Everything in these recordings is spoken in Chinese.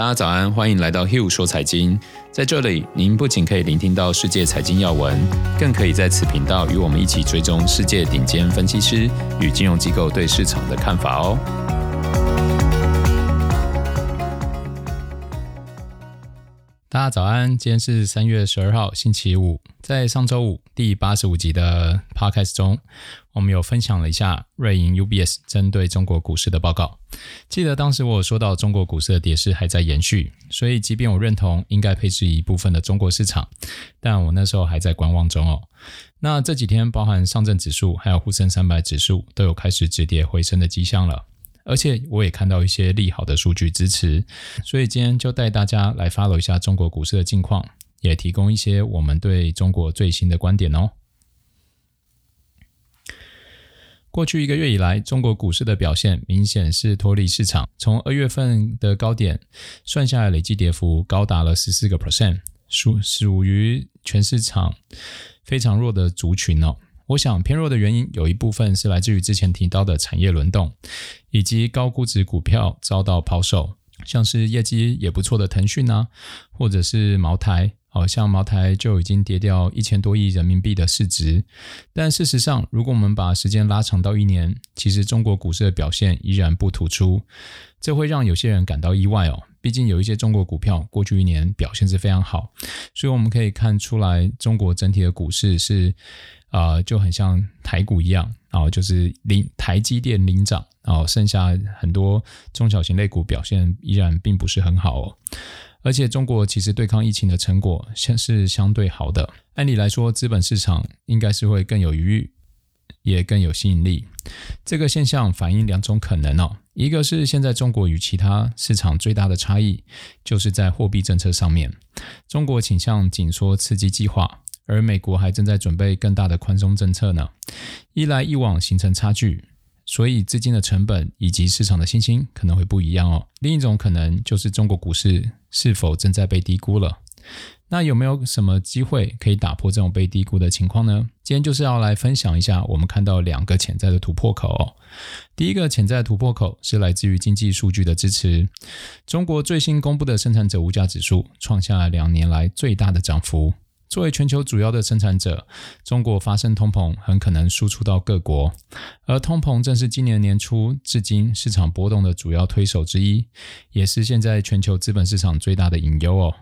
大家早安，欢迎来到 Hill 说财经。在这里，您不仅可以聆听到世界财经要闻，更可以在此频道与我们一起追踪世界顶尖分析师与金融机构对市场的看法哦。大家早安，今天是三月十二号，星期五。在上周五第八十五集的 Podcast 中，我们有分享了一下瑞银 UBS 针对中国股市的报告。记得当时我有说到中国股市的跌势还在延续，所以即便我认同应该配置一部分的中国市场，但我那时候还在观望中哦。那这几天，包含上证指数还有沪深三百指数都有开始止跌回升的迹象了。而且我也看到一些利好的数据支持，所以今天就带大家来 follow 一下中国股市的近况，也提供一些我们对中国最新的观点哦。过去一个月以来，中国股市的表现明显是脱离市场，从二月份的高点算下来，累计跌幅高达了十四个 percent，属属于全市场非常弱的族群哦。我想偏弱的原因有一部分是来自于之前提到的产业轮动，以及高估值股票遭到抛售，像是业绩也不错的腾讯啊，或者是茅台，好像茅台就已经跌掉一千多亿人民币的市值。但事实上，如果我们把时间拉长到一年，其实中国股市的表现依然不突出，这会让有些人感到意外哦。毕竟有一些中国股票过去一年表现是非常好，所以我们可以看出来，中国整体的股市是。啊、就很像台股一样，然后就是领台积电领涨，然后剩下很多中小型类股表现依然并不是很好哦。而且中国其实对抗疫情的成果现是相对好的，按理来说，资本市场应该是会更有余裕，也更有吸引力。这个现象反映两种可能哦，一个是现在中国与其他市场最大的差异，就是在货币政策上面，中国倾向紧缩刺激计划。而美国还正在准备更大的宽松政策呢，一来一往形成差距，所以资金的成本以及市场的信心可能会不一样哦。另一种可能就是中国股市是否正在被低估了？那有没有什么机会可以打破这种被低估的情况呢？今天就是要来分享一下我们看到两个潜在的突破口哦。第一个潜在的突破口是来自于经济数据的支持，中国最新公布的生产者物价指数创下两年来最大的涨幅。作为全球主要的生产者，中国发生通膨很可能输出到各国，而通膨正是今年年初至今市场波动的主要推手之一，也是现在全球资本市场最大的隐忧哦。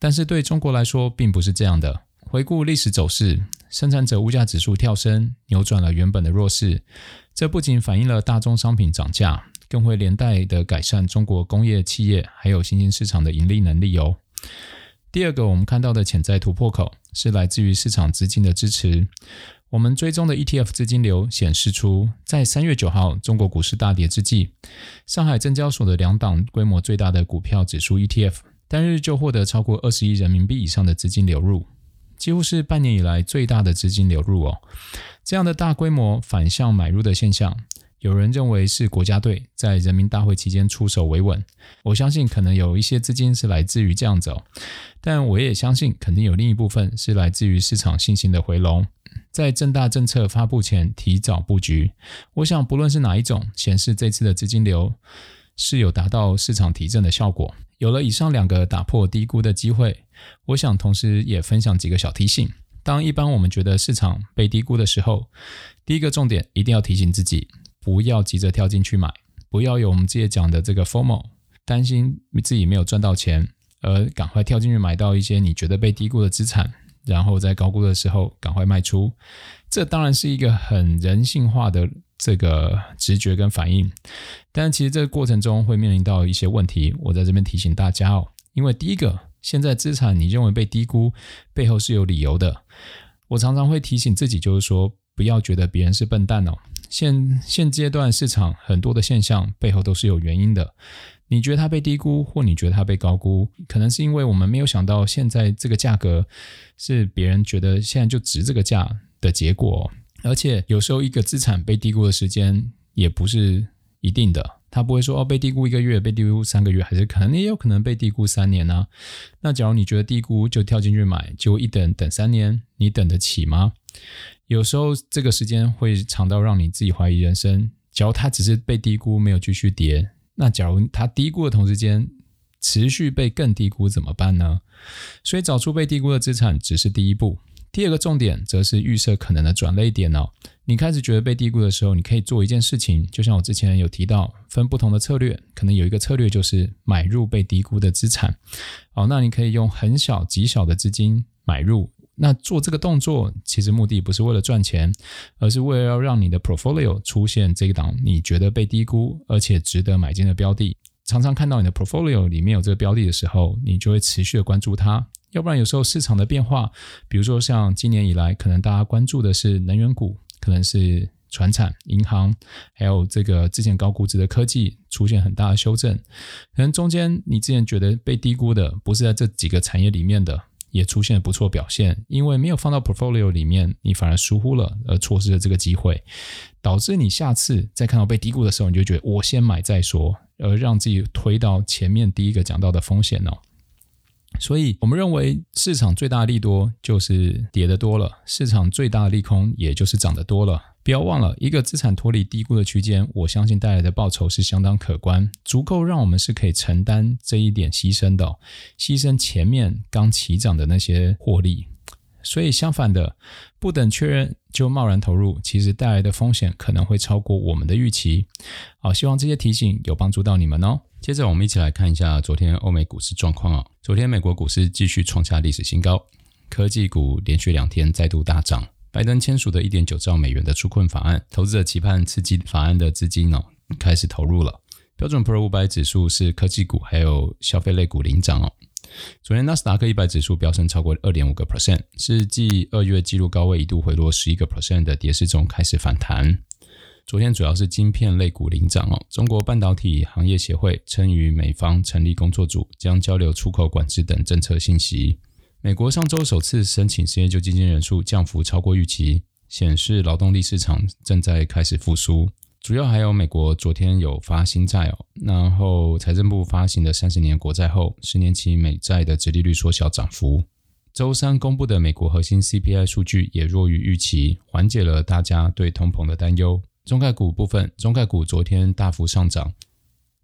但是对中国来说，并不是这样的。回顾历史走势，生产者物价指数跳升，扭转了原本的弱势。这不仅反映了大宗商品涨价，更会连带的改善中国工业企业还有新兴市场的盈利能力哦。第二个我们看到的潜在突破口是来自于市场资金的支持。我们追踪的 ETF 资金流显示出，在三月九号中国股市大跌之际，上海证交所的两档规模最大的股票指数 ETF 单日就获得超过二十亿人民币以上的资金流入，几乎是半年以来最大的资金流入哦。这样的大规模反向买入的现象。有人认为是国家队在人民大会期间出手维稳，我相信可能有一些资金是来自于这样子哦，但我也相信肯定有另一部分是来自于市场信心的回笼，在正大政策发布前提早布局。我想不论是哪一种，显示这次的资金流是有达到市场提振的效果。有了以上两个打破低估的机会，我想同时也分享几个小提醒。当一般我们觉得市场被低估的时候，第一个重点一定要提醒自己。不要急着跳进去买，不要有我们之前讲的这个 FOMO，担心自己没有赚到钱，而赶快跳进去买到一些你觉得被低估的资产，然后在高估的时候赶快卖出。这当然是一个很人性化的这个直觉跟反应，但其实这个过程中会面临到一些问题。我在这边提醒大家哦，因为第一个，现在资产你认为被低估，背后是有理由的。我常常会提醒自己，就是说不要觉得别人是笨蛋哦。现现阶段市场很多的现象背后都是有原因的。你觉得它被低估，或你觉得它被高估，可能是因为我们没有想到现在这个价格是别人觉得现在就值这个价的结果。而且有时候一个资产被低估的时间也不是一定的，它不会说哦，被低估一个月，被低估三个月，还是可能也有可能被低估三年呢、那假如你觉得低估就跳进去买，结果一等等三年，你等得起吗？有时候这个时间会长到让你自己怀疑人生。假如它只是被低估，没有继续跌，那假如它低估的同时间持续被更低估怎么办呢？所以找出被低估的资产只是第一步。第二个重点则是预设可能的转类点哦。你开始觉得被低估的时候，你可以做一件事情，就像我之前有提到，分不同的策略，可能有一个策略就是买入被低估的资产。好，那你可以用很小极小的资金买入。那做这个动作，其实目的不是为了赚钱，而是为了要让你的 portfolio 出现这一档你觉得被低估而且值得买进的标的。常常看到你的 portfolio 里面有这个标的的时候，你就会持续的关注它。要不然有时候市场的变化，比如说像今年以来，可能大家关注的是能源股，可能是传产、银行，还有这个之前高估值的科技出现很大的修正。可能中间你之前觉得被低估的，不是在这几个产业里面的，也出现了不错表现，因为没有放到 portfolio 里面，你反而疏忽了，而错失了这个机会，导致你下次再看到被低估的时候，你就觉得我先买再说，而让自己推到前面第一个讲到的风险哦。所以我们认为市场最大的利多就是跌得多了，市场最大的利空也就是涨得多了。不要忘了，一个资产脱离低估的区间，我相信带来的报酬是相当可观，足够让我们是可以承担这一点牺牲的，牺牲前面刚起涨的那些获利。所以相反的，不等确认就贸然投入，其实带来的风险可能会超过我们的预期。好，希望这些提醒有帮助到你们哦。接着我们一起来看一下昨天欧美股市状况哦。昨天美国股市继续创下历史新高，科技股连续两天再度大涨。拜登签署的一点九兆美元的纾困法案，投资者期盼刺激法案的资金哦，开始投入了。标准普尔五百指数是科技股还有消费类股领涨哦。昨天纳斯达克一百指数飙升超过二点五个 percent，是继二月纪录高位一度回落十一个 percent 的跌势中开始反弹。昨天主要是晶片类股领涨哦。中国半导体行业协会称与美方成立工作组，将交流出口管制等政策信息。美国上周首次申请失业救济金人数降幅超过预期，显示劳动力市场正在开始复苏。主要还有美国昨天有发新债哦，然后财政部发行的三十年国债后，十年期美债的殖利率缩小涨幅。周三公布的美国核心 CPI 数据也弱于预期，缓解了大家对通膨的担忧。中概股部分，中概股昨天大幅上涨。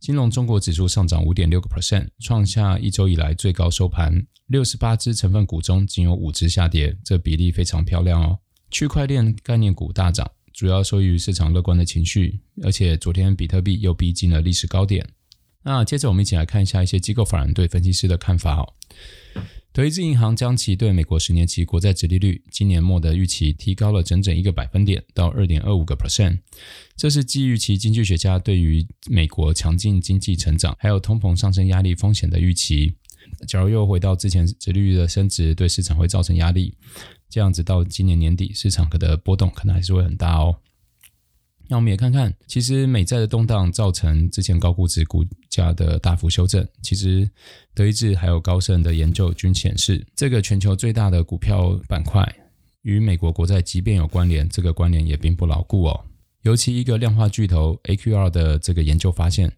金融中国指数上涨五点六个 percent，创下一周以来最高收盘。六十八只成分股中，仅有五只下跌，这比例非常漂亮哦。区块链概念股大涨，主要受益于市场乐观的情绪，而且昨天比特币又逼近了历史高点。那接着我们一起来看一下一些机构法人对分析师的看法哦。德意志银行将其对美国十年期国债殖利率今年末的预期提高了整整一个百分点到二点二五个 percent，这是基于其经济学家对于美国强劲经济成长还有通膨上升压力风险的预期。假如又回到之前殖利率的升值对市场会造成压力，这样子到今年年底市场可的波动可能还是会很大哦。那我们也看看，其实美债的动荡造成之前高估值股价的大幅修正。其实德意志还有高盛的研究均显示，这个全球最大的股票板块与美国国债即便有关联，这个关联也并不牢固哦。尤其一个量化巨头 AQR 的这个研究发现，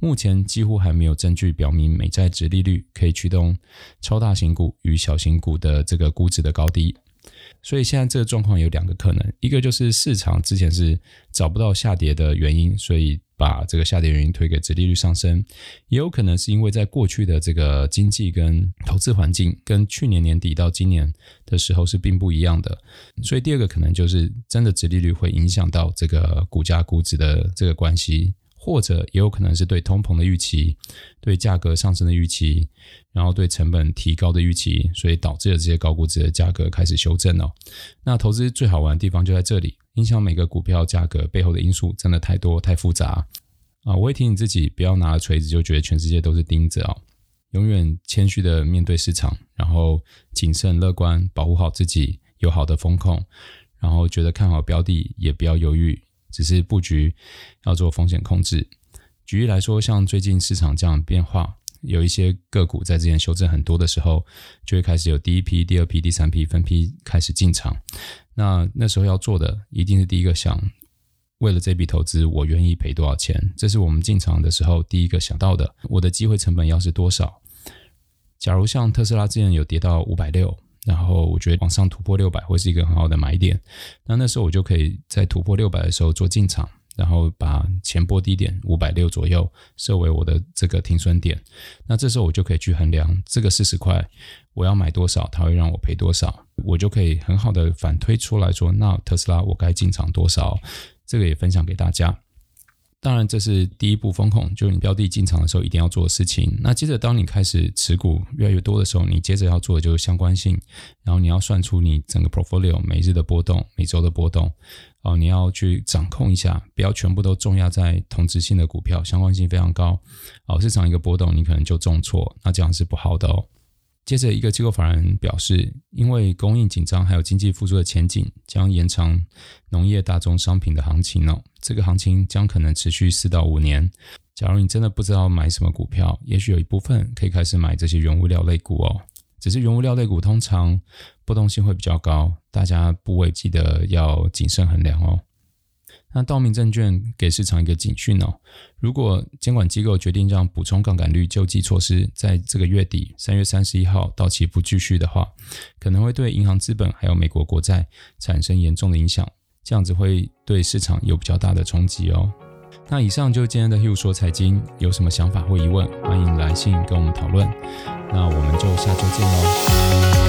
目前几乎还没有证据表明美债殖利率可以驱动超大型股与小型股的这个估值的高低。所以现在这个状况有两个可能，一个就是市场之前是找不到下跌的原因，所以把这个下跌原因推给殖利率上升；也有可能是因为在过去的这个经济跟投资环境跟去年年底到今年的时候是并不一样的，所以第二个可能就是真的殖利率会影响到这个股价估值的这个关系。或者也有可能是对通膨的预期，对价格上升的预期，然后对成本提高的预期，所以导致了这些高估值的价格开始修正哦。那投资最好玩的地方就在这里，影响每个股票价格背后的因素真的太多太复杂啊！我会提醒自己，不要拿了锤子就觉得全世界都是钉子啊，永远谦虚的面对市场，然后谨慎乐观，保护好自己，有好的风控，然后觉得看好标的也不要犹豫。只是布局要做风险控制。举例来说，像最近市场这样变化，有一些个股在之前修正很多的时候，就会开始有第一批、第二批、第三批分批开始进场。那那时候要做的，一定是第一个想，为了这笔投资，我愿意赔多少钱？这是我们进场的时候第一个想到的。我的机会成本要是多少？假如像特斯拉之前有跌到五百六。然后我觉得往上突破六百会是一个很好的买点，那那时候我就可以在突破六百的时候做进场，然后把前波低点五百六左右设为我的这个停损点。那这时候我就可以去衡量这个四十块我要买多少，它会让我赔多少，我就可以很好的反推出来说，那特斯拉我该进场多少？这个也分享给大家。当然，这是第一步风控，就是你标的进场的时候一定要做的事情。那接着，当你开始持股越来越多的时候，你接着要做的就是相关性，然后你要算出你整个 portfolio 每日的波动、每周的波动，哦，你要去掌控一下，不要全部都重压在同质性的股票，相关性非常高。哦，市场一个波动，你可能就重挫，那这样是不好的哦。接着，一个机构法人表示，因为供应紧张还有经济复苏的前景，将延长农业大宗商品的行情哦。这个行情将可能持续四到五年。假如你真的不知道买什么股票，也许有一部分可以开始买这些原物料类股哦。只是原物料类股通常波动性会比较高，大家部位记得要谨慎衡量哦。那道明证券给市场一个警讯哦，如果监管机构决定让补充杠杆率救济措施在这个月底三月三十一号到期不继续的话，可能会对银行资本还有美国国债产生严重的影响，这样子会对市场有比较大的冲击哦。那以上就是今天的 Hugh 说财经，有什么想法或疑问，欢迎来信跟我们讨论。那我们就下周见喽。